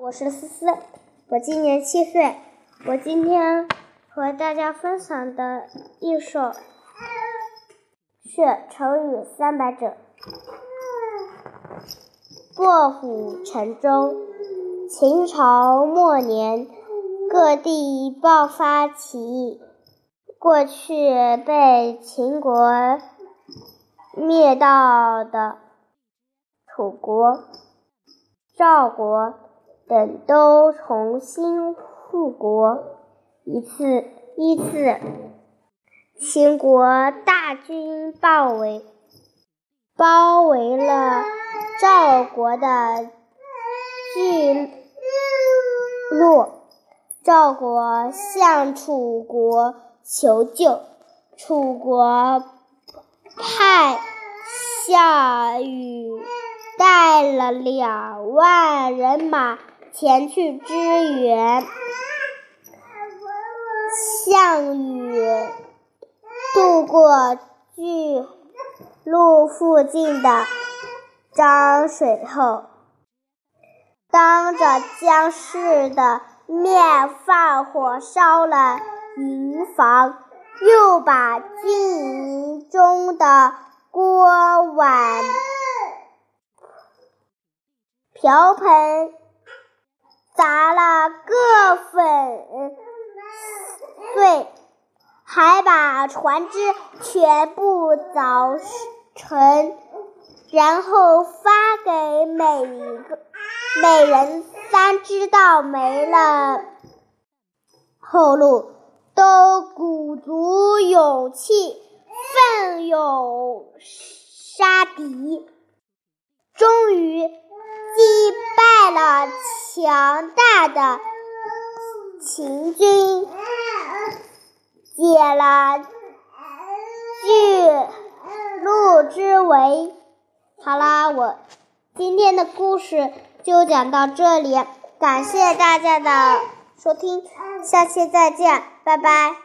我是思思，我今年七岁。我今天和大家分享的一首是成语三百者。卧虎沉舟。秦朝末年，各地爆发起义。过去被秦国灭掉的楚国、赵国。等都重新复国。一次，一次，秦国大军包围，包围了赵国的巨鹿。赵国向楚国求救，楚国派项羽带了两万人马。前去支援，项羽渡过巨鹿附近的漳水后，当着将士的面放火烧了营房，又把军营中的锅碗瓢盆。砸了个粉碎，还把船只全部凿沉，然后发给每一个每人三只稻，没了后路，都鼓足勇气，奋勇杀敌，终于击败了。强大的秦军解了巨鹿之围。好啦，我今天的故事就讲到这里，感谢大家的收听，下期再见，拜拜。